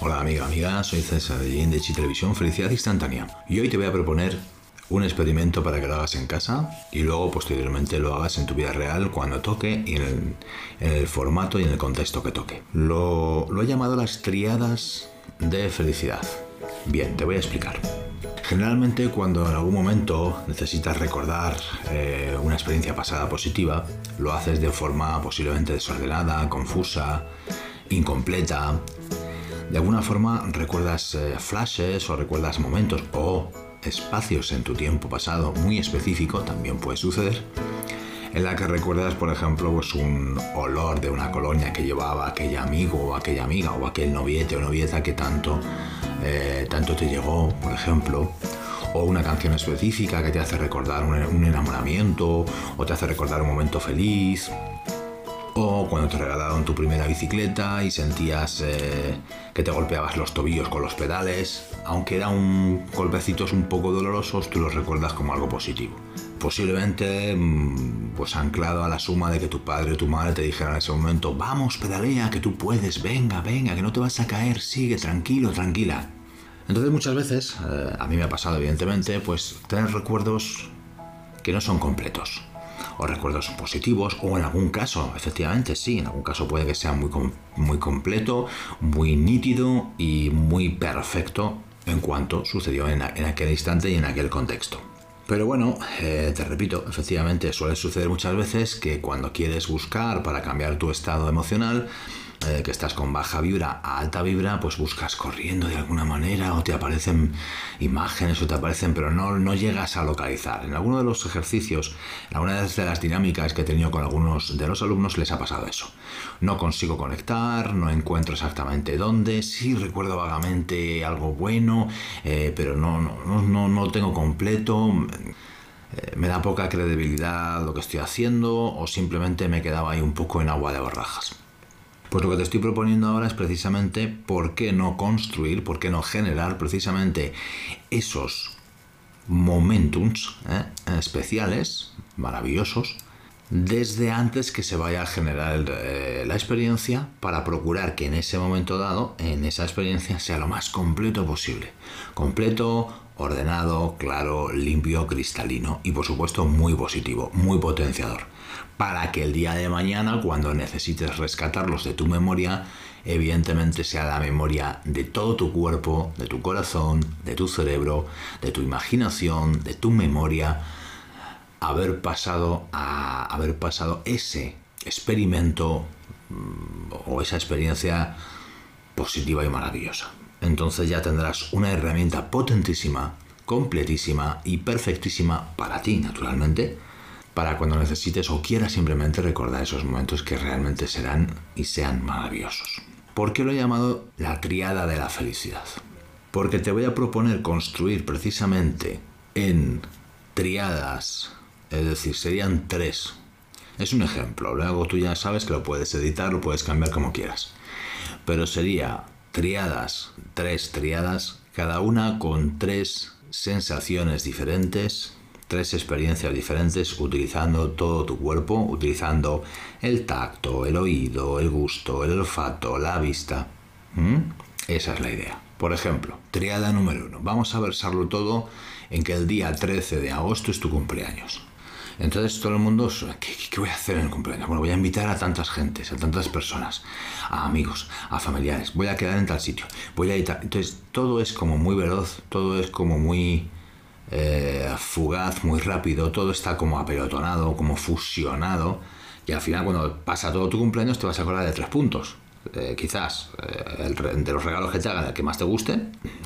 Hola amiga, amiga, soy César de Indechi Televisión Felicidad Instantánea y hoy te voy a proponer un experimento para que lo hagas en casa y luego posteriormente lo hagas en tu vida real cuando toque y en el, formato y en el contexto que toque. Lo, he llamado las triadas de felicidad. Bien, te voy a explicar. Generalmente cuando en algún momento necesitas recordar eh, una experiencia pasada positiva, lo haces de forma posiblemente desordenada, confusa, incompleta. De alguna forma recuerdas eh, flashes o recuerdas momentos o espacios en tu tiempo pasado muy específico, también puede suceder, en la que recuerdas, por ejemplo, pues un olor de una colonia que llevaba aquel amigo o aquella amiga o aquel noviete o novieta que tanto, eh, tanto te llegó, por ejemplo, o una canción específica que te hace recordar un enamoramiento o te hace recordar un momento feliz o cuando te regalaron tu primera bicicleta y sentías eh, que te golpeabas los tobillos con los pedales, aunque eran golpecitos un poco dolorosos, tú los recuerdas como algo positivo. Posiblemente mm, pues anclado a la suma de que tu padre o tu madre te dijeran en ese momento, vamos, pedalea, que tú puedes, venga, venga, que no te vas a caer, sigue, tranquilo, tranquila. Entonces muchas veces, eh, a mí me ha pasado evidentemente, pues tener recuerdos que no son completos o recuerdos positivos, o en algún caso, efectivamente, sí, en algún caso puede que sea muy, muy completo, muy nítido y muy perfecto en cuanto sucedió en, aquel instante y en aquel contexto. Pero bueno, eh, te repito, efectivamente suele suceder muchas veces que cuando quieres buscar para cambiar tu estado emocional, eh, que estás con baja vibra a alta vibra, pues buscas corriendo de alguna manera o te aparecen imágenes o te aparecen, pero no, no llegas a localizar. En alguno de los ejercicios, en alguna de las dinámicas que he tenido con algunos de los alumnos les ha pasado eso. No consigo conectar, no encuentro exactamente dónde, sí recuerdo vagamente algo bueno, eh, pero no, no, no, no tengo completo eh, me da poca credibilidad lo que estoy haciendo o simplemente me quedaba ahí un poco en agua de borrajas. Pues lo que te estoy proponiendo ahora es precisamente por qué no construir, por qué no generar precisamente esos momentums ¿eh? especiales, maravillosos, desde antes que se vaya a generar eh, la experiencia para procurar que en ese momento dado, en esa experiencia, sea lo más completo posible. Completo, ordenado, claro, limpio, cristalino y por supuesto muy positivo, muy potenciador para que el día de mañana, cuando necesites rescatarlos de tu memoria, evidentemente sea la memoria de todo tu cuerpo, de tu corazón, de tu cerebro, de tu imaginación, de tu memoria, haber pasado haber pasado ese experimento mm, o esa experiencia positiva y maravillosa. Entonces ya tendrás una herramienta potentísima, completísima y perfectísima para ti, naturalmente, para cuando necesites o quieras simplemente recordar esos momentos que realmente serán y sean maravillosos. ¿Por qué lo he llamado la triada de la felicidad? Porque te voy a proponer construir precisamente en triadas, es decir, serían tres. Es un ejemplo, luego tú ya sabes que lo puedes editar, lo puedes cambiar como quieras. Pero sería triadas, tres triadas, cada una con tres sensaciones diferentes, tres experiencias diferentes utilizando todo tu cuerpo, utilizando el tacto, el oído, el gusto, el olfato, la vista. Esa es la idea. Por ejemplo, triada número uno. Vamos a versarlo todo en que el día 13 de agosto es tu cumpleaños. Entonces todo el mundo, ¿qué, voy a hacer en el cumpleaños? Bueno, voy a invitar a tantas gentes, a tantas personas, a amigos, a familiares, voy a quedar en tal sitio, voy a editar. Entonces todo es como muy veloz, todo es como muy eh, fugaz, muy rápido, todo está como apelotonado, como fusionado, y al final cuando pasa todo tu cumpleaños te vas a acordar de tres puntos. Eh, quizás eh, de los regalos que te hagan el que más te guste,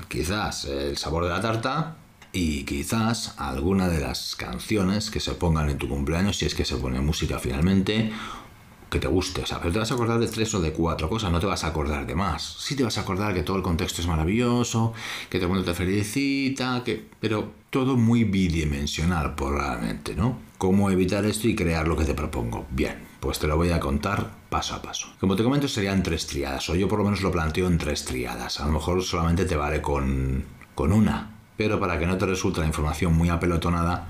quizás el sabor de la tarta y quizás alguna de las canciones que se pongan en tu cumpleaños, si es que se pone música finalmente, que te guste, o sea, pero te vas a acordar de tres o de cuatro cosas, no te vas a acordar de más. Sí te vas a acordar que todo el contexto es maravilloso, que todo el mundo te felicita, que... pero todo muy bidimensional probablemente, ¿no? ¿Cómo evitar esto y crear lo que te propongo? Bien, pues te lo voy a contar paso a paso. Como te comento, serían tres triadas, o yo por lo menos lo planteo en tres triadas. A lo mejor solamente te vale con, con una, pero para que no te resulte la información muy apelotonada,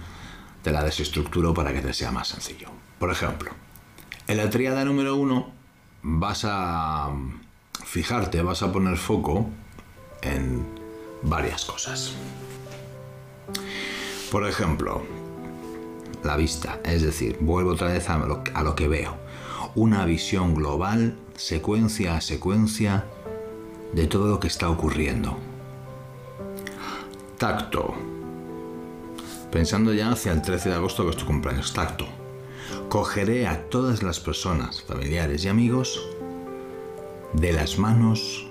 te la desestructuro para que te sea más sencillo. Por ejemplo, en la triada número uno vas a fijarte, vas a poner foco en varias cosas. Por ejemplo, la vista, es decir, vuelvo otra vez a lo que veo. Una visión global, secuencia a secuencia, de todo lo que está ocurriendo. Tacto. Pensando ya hacia el 13 de agosto que es tu cumpleaños. Tacto. Cogeré a todas las personas, familiares y amigos de las manos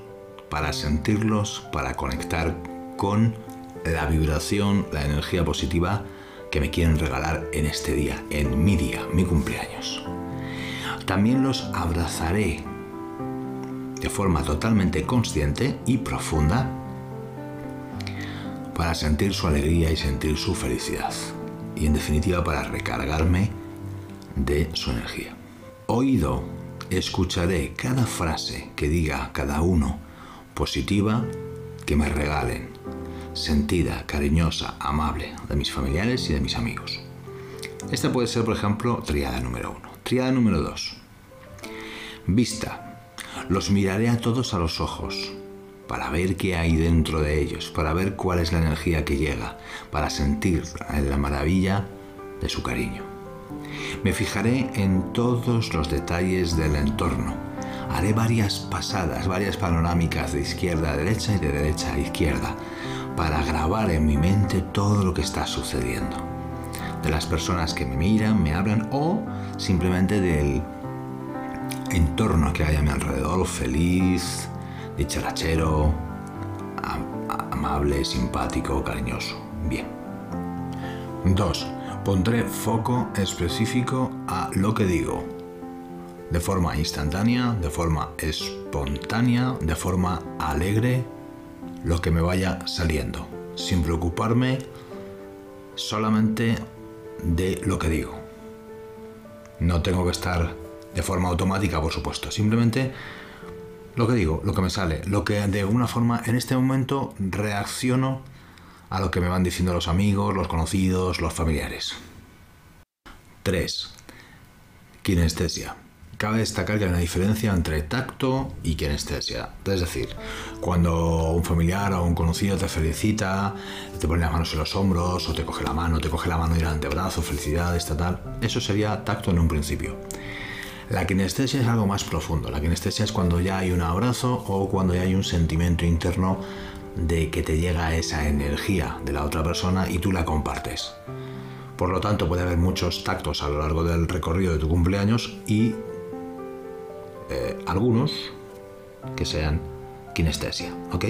para sentirlos, para conectar con la vibración, la energía positiva que me quieren regalar en este día, en mi día, mi cumpleaños. También los abrazaré de forma totalmente consciente y profunda para sentir su alegría y sentir su felicidad. Y en definitiva para recargarme de su energía. Oído, escucharé cada frase que diga cada uno positiva que me regalen, sentida, cariñosa, amable de mis familiares y de mis amigos. Esta puede ser, por ejemplo, triada número uno. Triada número dos. Vista. Los miraré a todos a los ojos para ver qué hay dentro de ellos, para ver cuál es la energía que llega, para sentir la maravilla de su cariño. Me fijaré en todos los detalles del entorno. Haré varias pasadas, varias panorámicas de izquierda a derecha y de derecha a izquierda para grabar en mi mente todo lo que está sucediendo. De las personas que me miran, me hablan o simplemente del entorno que hay a mi alrededor, feliz, dicharachero, amable, simpático, cariñoso. Bien. 2. Pondré foco específico a lo que digo. De forma instantánea, de forma espontánea, de forma alegre, lo que me vaya saliendo. Sin preocuparme solamente de lo que digo. No tengo que estar de forma automática, por supuesto. Simplemente lo que digo, lo que me sale, lo que de alguna forma en este momento reacciono a lo que me van diciendo los amigos, los conocidos, los familiares. 3. Kinestesia. Cabe destacar que hay una diferencia entre tacto y kinestesia. Es decir, cuando un familiar o un conocido te felicita, te pone las manos en los hombros, o te coge la mano, te coge la mano y el antebrazo, felicidad, tal, eso sería tacto en un principio. La kinestesia es algo más profundo. La kinestesia es cuando ya hay un abrazo o cuando ya hay un sentimiento interno de que te llega esa energía de la otra persona y tú la compartes. Por lo tanto, puede haber muchos tactos a lo largo del recorrido de tu cumpleaños y eh, algunos que sean kinestesia, ¿ok?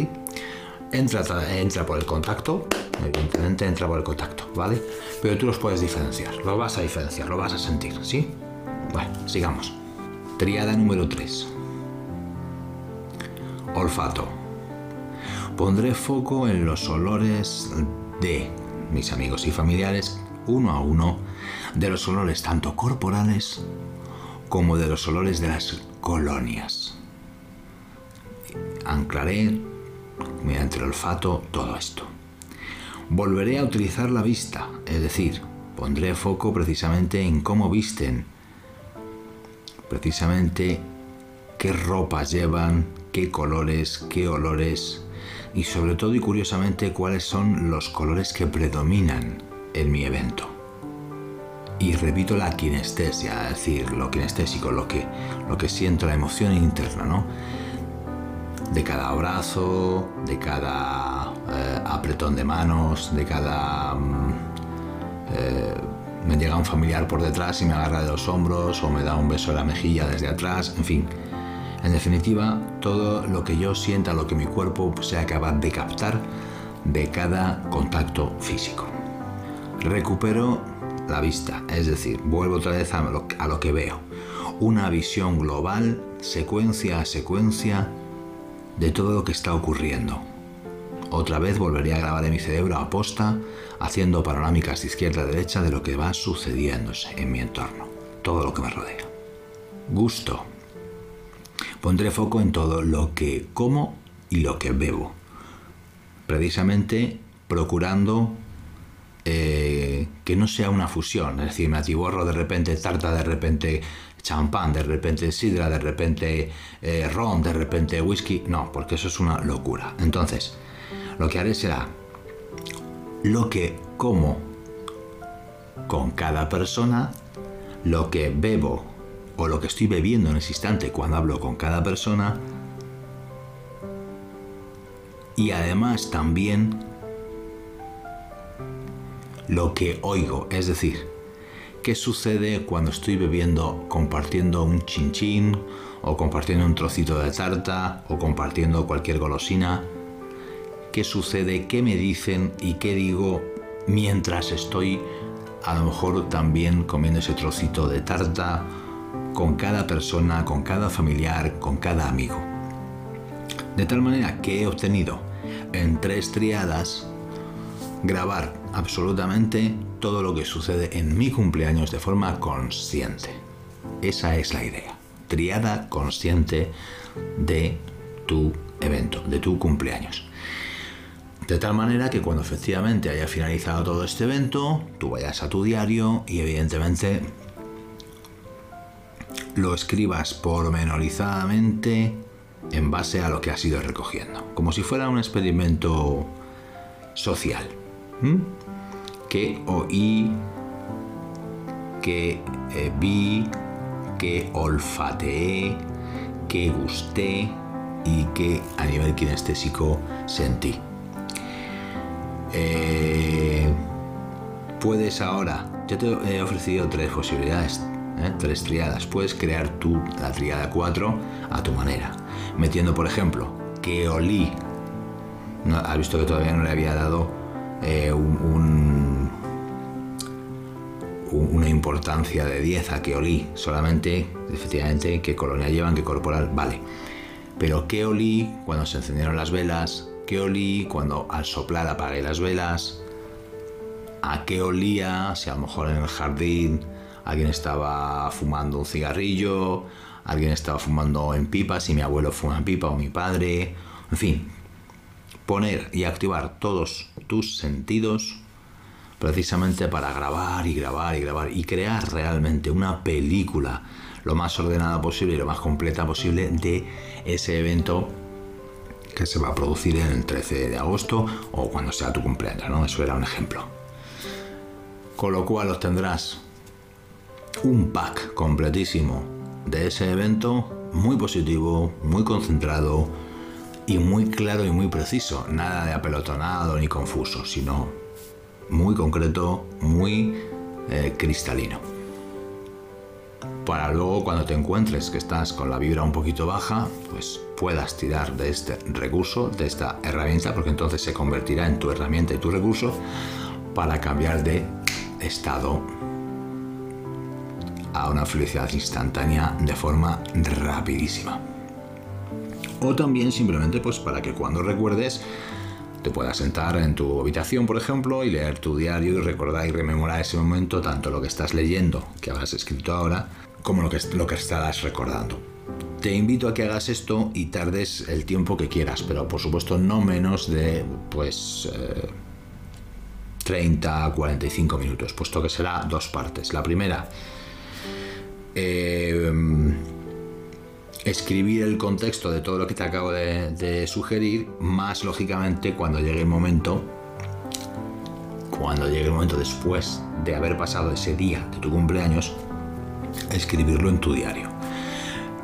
Entra, entra por el contacto, evidentemente entra por el contacto, ¿vale? Pero tú los puedes diferenciar, lo vas a diferenciar, lo vas a sentir, ¿sí? Bueno, sigamos. Triada número 3. Olfato. Pondré foco en los olores de mis amigos y familiares, uno a uno, de los olores tanto corporales como de los olores de las colonias. Anclaré mediante el olfato todo esto. Volveré a utilizar la vista, es decir, pondré foco precisamente en cómo visten precisamente qué ropas llevan, qué colores, qué olores y sobre todo y curiosamente cuáles son los colores que predominan en mi evento. Y repito la kinestesia, es decir, lo kinestésico, lo que, lo que siento, la emoción interna, ¿no? De cada abrazo, de cada eh, apretón de manos, de cada mm, eh, me llega un familiar por detrás y me agarra de los hombros o me da un beso en la mejilla desde atrás, en fin. En definitiva, todo lo que yo sienta, lo que mi cuerpo sea capaz de captar de cada contacto físico. Recupero la vista, es decir, vuelvo otra vez a lo, a lo que veo. Una visión global, secuencia a secuencia, de todo lo que está ocurriendo. Otra vez volvería a grabar en mi cerebro a posta, haciendo panorámicas de izquierda a derecha de lo que va sucediéndose en mi entorno, todo lo que me rodea. Gusto. Pondré foco en todo lo que como y lo que bebo. Precisamente procurando eh, que no sea una fusión, es decir, me atiborro de repente tarta, de repente champán, de repente sidra, de repente eh, ron, de repente whisky. No, porque eso es una locura. Entonces, lo que haré será lo que como con cada persona, lo que bebo o lo que estoy bebiendo en ese instante cuando hablo con cada persona. Y además también lo que oigo, es decir, qué sucede cuando estoy bebiendo, compartiendo un chinchín o compartiendo un trocito de tarta o compartiendo cualquier golosina, qué sucede, qué me dicen y qué digo mientras estoy a lo mejor también comiendo ese trocito de tarta con cada persona, con cada familiar, con cada amigo. De tal manera que he obtenido en tres triadas grabar absolutamente todo lo que sucede en mi cumpleaños de forma consciente. Esa es la idea. Triada consciente de tu evento, de tu cumpleaños. De tal manera que cuando efectivamente haya finalizado todo este evento, tú vayas a tu diario y evidentemente lo escribas pormenorizadamente en base a lo que has ido recogiendo, como si fuera un experimento social. Que oí, que eh, vi, que olfateé, que gusté y que a nivel kinestésico sentí. Eh, puedes ahora, yo te he ofrecido tres posibilidades, ¿eh? tres triadas. Puedes crear tú la triada 4 a tu manera, metiendo, por ejemplo, que olí. No, has visto que todavía no le había dado eh, una importancia de 10 a que olí, solamente, efectivamente, qué colonia llevan, qué corporal, vale. Pero qué olí cuando se encendieron las velas, qué olí cuando al soplar apagué las velas, a qué olía, si a lo mejor en el jardín alguien estaba fumando un cigarrillo, alguien estaba fumando en pipa, si mi abuelo fuma en pipa o mi padre, en fin, poner y activar todos tus sentidos precisamente para grabar y grabar y grabar y crear realmente una película lo más ordenada posible y lo más completa posible de ese evento que se va a producir el 13 de agosto o cuando sea tu cumpleaños, ¿no? Eso era un ejemplo. Con lo cual obtendrás un pack completísimo de ese evento, muy positivo, muy concentrado y muy claro y muy preciso. Nada de apelotonado ni confuso, sino muy concreto, muy eh, cristalino para luego cuando te encuentres que estás con la vibra un poquito baja, pues puedas tirar de este recurso, de esta herramienta, porque entonces se convertirá en tu herramienta y tu recurso para cambiar de estado a una felicidad instantánea de forma rapidísima. O también simplemente pues para que cuando recuerdes te puedas sentar en tu habitación, por ejemplo, y leer tu diario y recordar y rememorar ese momento, tanto lo que estás leyendo, que habrás escrito ahora, como lo que, lo estarás recordando. Te invito a que hagas esto y tardes el tiempo que quieras, pero por supuesto no menos de pues 30 a 45 minutos, puesto que será dos partes. La primera, eh, escribir el contexto de todo lo que te acabo de, de sugerir, más lógicamente cuando llegue el momento, cuando llegue el momento después de haber pasado ese día de tu cumpleaños, escribirlo en tu diario.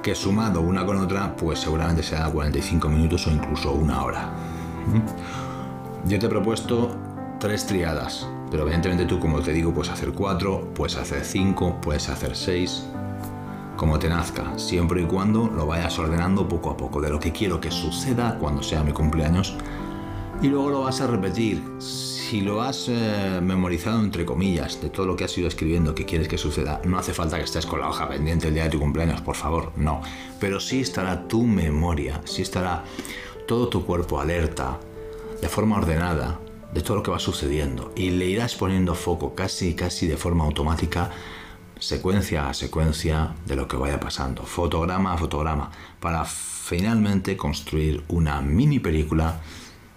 Que sumado una con otra, pues seguramente será 45 minutos o incluso una hora. ¿Mm? Yo te he propuesto tres triadas, pero evidentemente tú, como te digo, puedes hacer cuatro, puedes hacer cinco, puedes hacer seis, como te nazca, siempre y cuando lo vayas ordenando poco a poco, de lo que quiero que suceda cuando sea mi cumpleaños, y luego lo vas a repetir si lo has eh, memorizado entre comillas de todo lo que has ido escribiendo que quieres que suceda, no hace falta que estés con la hoja pendiente el día de tu cumpleaños, por favor, no. Pero sí estará tu memoria, sí estará todo tu cuerpo alerta, de forma ordenada, de todo lo que va sucediendo. Y le irás poniendo foco casi, casi de forma automática, secuencia a secuencia de lo que vaya pasando, fotograma a fotograma, para finalmente construir una mini película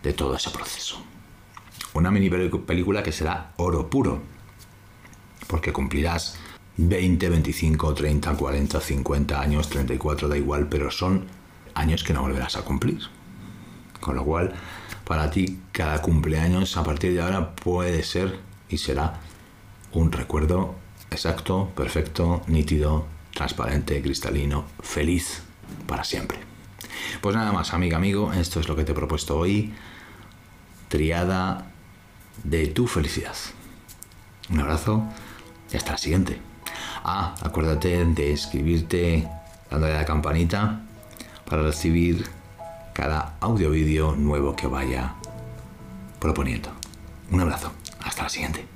de todo ese proceso. Una mini película que será oro puro, porque cumplirás 20, 25, 30, 40, 50 años, 34, da igual, pero son años que no volverás a cumplir. Con lo cual, para ti, cada cumpleaños a partir de ahora puede ser y será un recuerdo exacto, perfecto, nítido, transparente, cristalino, feliz para siempre. Pues nada más, amiga, amigo, esto es lo que te he propuesto hoy. Triada de tu felicidad. Un abrazo y hasta la siguiente. Ah, acuérdate de escribirte dándole a la campanita para recibir cada audio vídeo nuevo que vaya proponiendo. Un abrazo, hasta la siguiente.